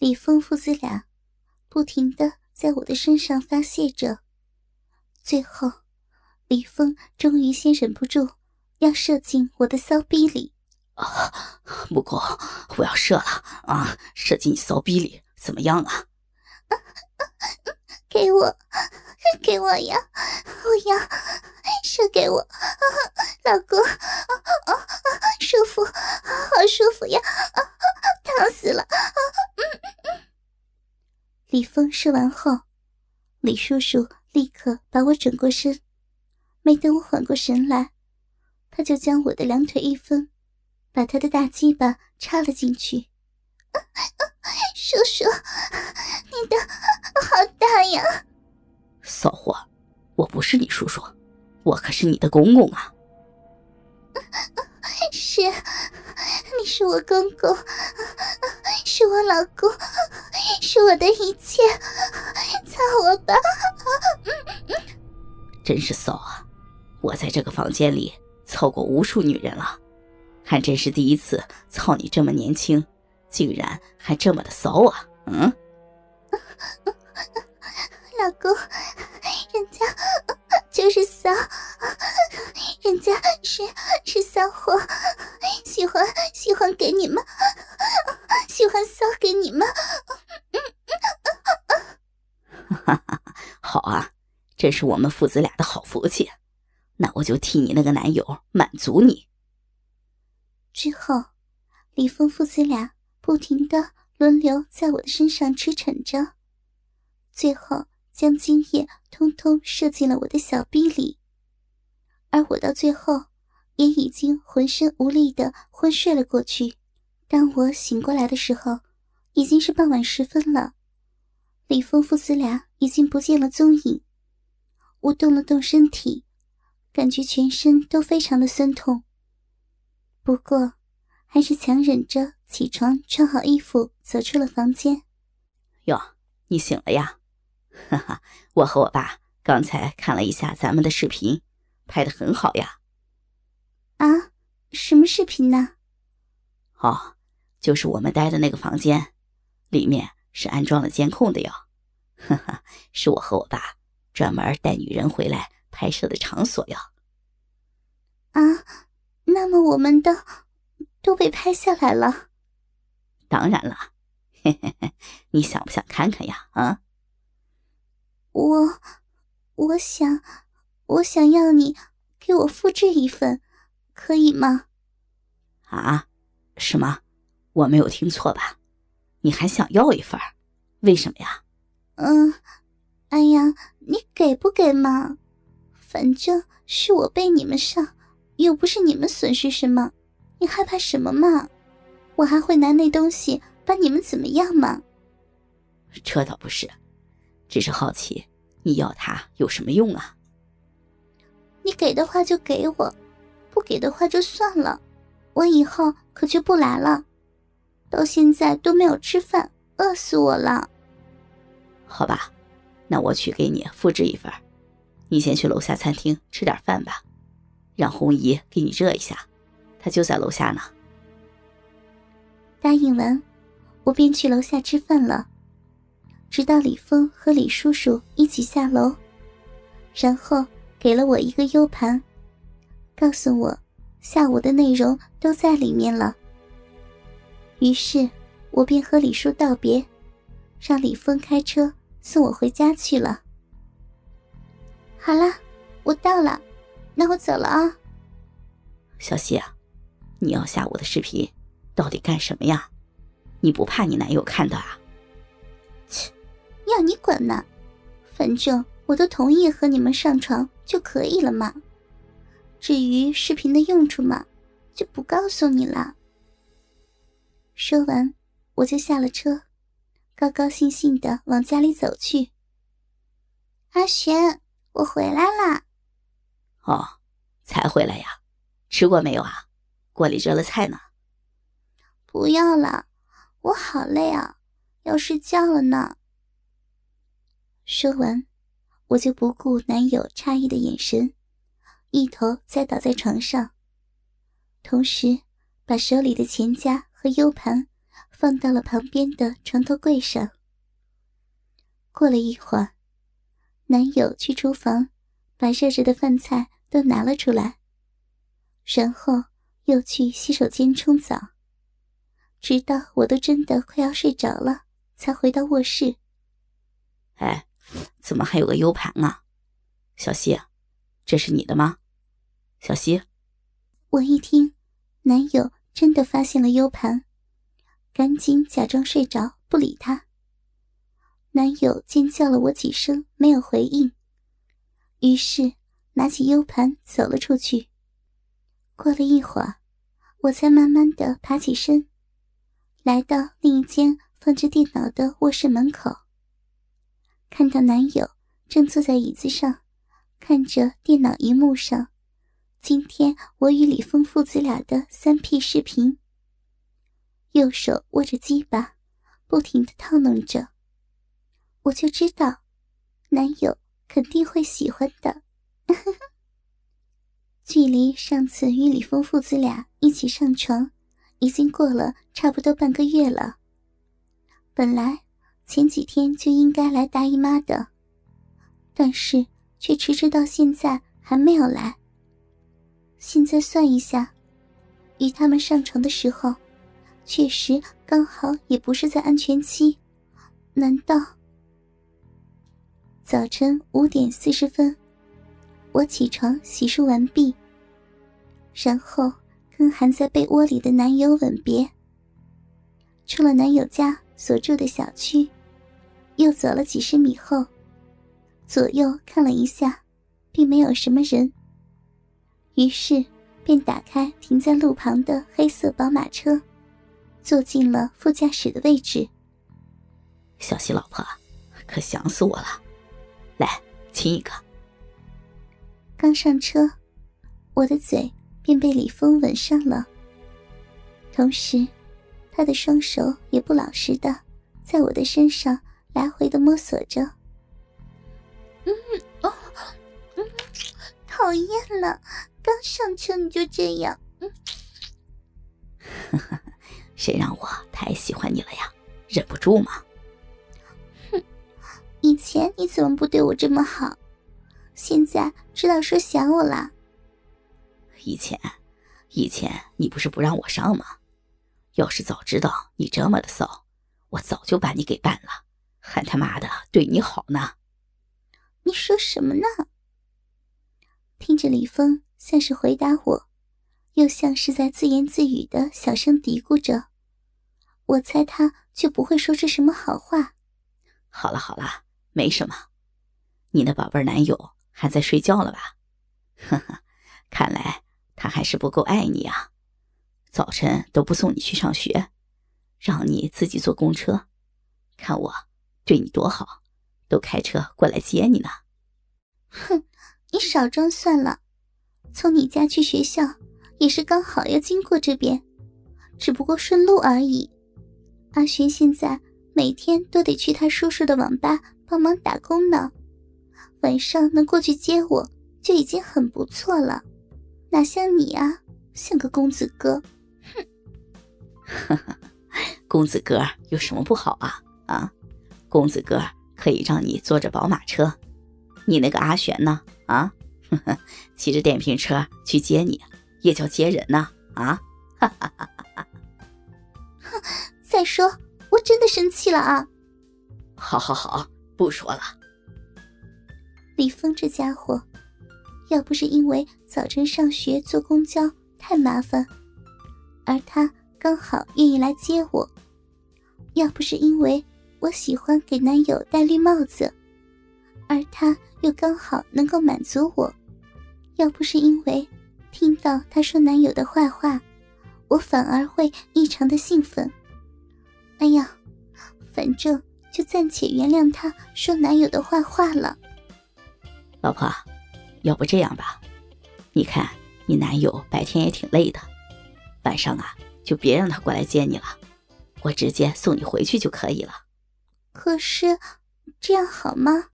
李峰父子俩不停的在我的身上发泄着，最后，李峰终于先忍不住要射进我的骚逼里。啊，不过我要射了啊！射进你骚逼里怎么样啊？给我，给我呀！我要射给我，老公，舒服，好舒服呀！烫死了！李峰射完后，李叔叔立刻把我转过身，没等我缓过神来，他就将我的两腿一分。把他的大鸡巴插了进去，叔叔，你的好大呀！骚货，我不是你叔叔，我可是你的公公啊！是，你是我公公，是我老公，是我的一切，操我吧！真是骚啊！我在这个房间里操过无数女人了。还真是第一次操你这么年轻，竟然还这么的骚啊！嗯，老公，人家就是骚，人家是是骚货，喜欢喜欢给你们，喜欢骚给你们。哈哈，好啊，这是我们父子俩的好福气，那我就替你那个男友满足你。之后，李峰父子俩不停的轮流在我的身上驰骋着，最后将精液通通射进了我的小臂里。而我到最后也已经浑身无力的昏睡了过去。当我醒过来的时候，已经是傍晚时分了。李峰父子俩已经不见了踪影。我动了动身体，感觉全身都非常的酸痛。不过，还是强忍着起床，穿好衣服，走出了房间。哟，你醒了呀？哈哈，我和我爸刚才看了一下咱们的视频，拍的很好呀。啊，什么视频呢？哦，就是我们待的那个房间，里面是安装了监控的哟。哈哈，是我和我爸专门带女人回来拍摄的场所哟。啊。那么我们的都被拍下来了。当然了，嘿嘿嘿，你想不想看看呀？啊，我我想，我想要你给我复制一份，可以吗？啊？什么？我没有听错吧？你还想要一份？为什么呀？嗯，哎呀，你给不给嘛？反正是我被你们上。又不是你们损失什么，你害怕什么嘛？我还会拿那东西把你们怎么样吗？这倒不是，只是好奇，你要它有什么用啊？你给的话就给我，不给的话就算了，我以后可就不来了。到现在都没有吃饭，饿死我了。好吧，那我去给你复制一份，你先去楼下餐厅吃点饭吧。让红姨给你热一下，她就在楼下呢。答应完，我便去楼下吃饭了，直到李峰和李叔叔一起下楼，然后给了我一个 U 盘，告诉我下午的内容都在里面了。于是，我便和李叔道别，让李峰开车送我回家去了。好了，我到了。那我走了啊，小希啊，你要下我的视频，到底干什么呀？你不怕你男友看到啊？切，要你管呢！反正我都同意和你们上床就可以了嘛。至于视频的用处嘛，就不告诉你了。说完，我就下了车，高高兴兴的往家里走去。阿璇，我回来啦。哦，才回来呀？吃过没有啊？锅里热了菜呢。不要了，我好累啊，要睡觉了呢。说完，我就不顾男友诧异的眼神，一头栽倒在床上，同时把手里的钱夹和 U 盘放到了旁边的床头柜上。过了一会儿，男友去厨房，把热着的饭菜都拿了出来，然后又去洗手间冲澡，直到我都真的快要睡着了，才回到卧室。哎，怎么还有个 U 盘啊，小西，这是你的吗？小西，我一听，男友真的发现了 U 盘，赶紧假装睡着，不理他。男友尖叫了我几声，没有回应，于是拿起 U 盘走了出去。过了一会儿，我才慢慢的爬起身，来到另一间放着电脑的卧室门口，看到男友正坐在椅子上，看着电脑荧幕上今天我与李峰父子俩的三 P 视频，右手握着鸡巴，不停的套弄着。我就知道，男友肯定会喜欢的。距离上次与李峰父子俩一起上床，已经过了差不多半个月了。本来前几天就应该来大姨妈的，但是却迟迟到现在还没有来。现在算一下，与他们上床的时候，确实刚好也不是在安全期。难道？早晨五点四十分，我起床洗漱完毕，然后跟含在被窝里的男友吻别。出了男友家所住的小区，又走了几十米后，左右看了一下，并没有什么人。于是便打开停在路旁的黑色宝马车，坐进了副驾驶的位置。小西老婆，可想死我了。来亲一个。刚上车，我的嘴便被李峰吻上了。同时，他的双手也不老实的在我的身上来回的摸索着。嗯哦，嗯，讨厌了，刚上车你就这样。嗯，谁让我太喜欢你了呀？忍不住嘛。以前你怎么不对我这么好？现在知道说想我了。以前，以前你不是不让我上吗？要是早知道你这么的骚，我早就把你给办了，还他妈的对你好呢。你说什么呢？听着李峰像是回答我，又像是在自言自语的小声嘀咕着，我猜他就不会说出什么好话。好了好了。没什么，你的宝贝男友还在睡觉了吧？呵呵，看来他还是不够爱你啊！早晨都不送你去上学，让你自己坐公车，看我对你多好，都开车过来接你呢。哼，你少装算了，从你家去学校也是刚好要经过这边，只不过顺路而已。阿轩现在每天都得去他叔叔的网吧。帮忙打工呢，晚上能过去接我就已经很不错了，哪像你啊，像个公子哥。哼，公子哥有什么不好啊？啊，公子哥可以让你坐着宝马车，你那个阿玄呢？啊，骑着电瓶车去接你，也叫接人呢？啊，哈哈哈哈哈。哼，再说我真的生气了啊！好好好。不说了。李峰这家伙，要不是因为早晨上学坐公交太麻烦，而他刚好愿意来接我；要不是因为我喜欢给男友戴绿帽子，而他又刚好能够满足我；要不是因为听到她说男友的坏话，我反而会异常的兴奋。哎呀，反正。就暂且原谅她说男友的坏话了。老婆，要不这样吧，你看你男友白天也挺累的，晚上啊就别让他过来接你了，我直接送你回去就可以了。可是这样好吗？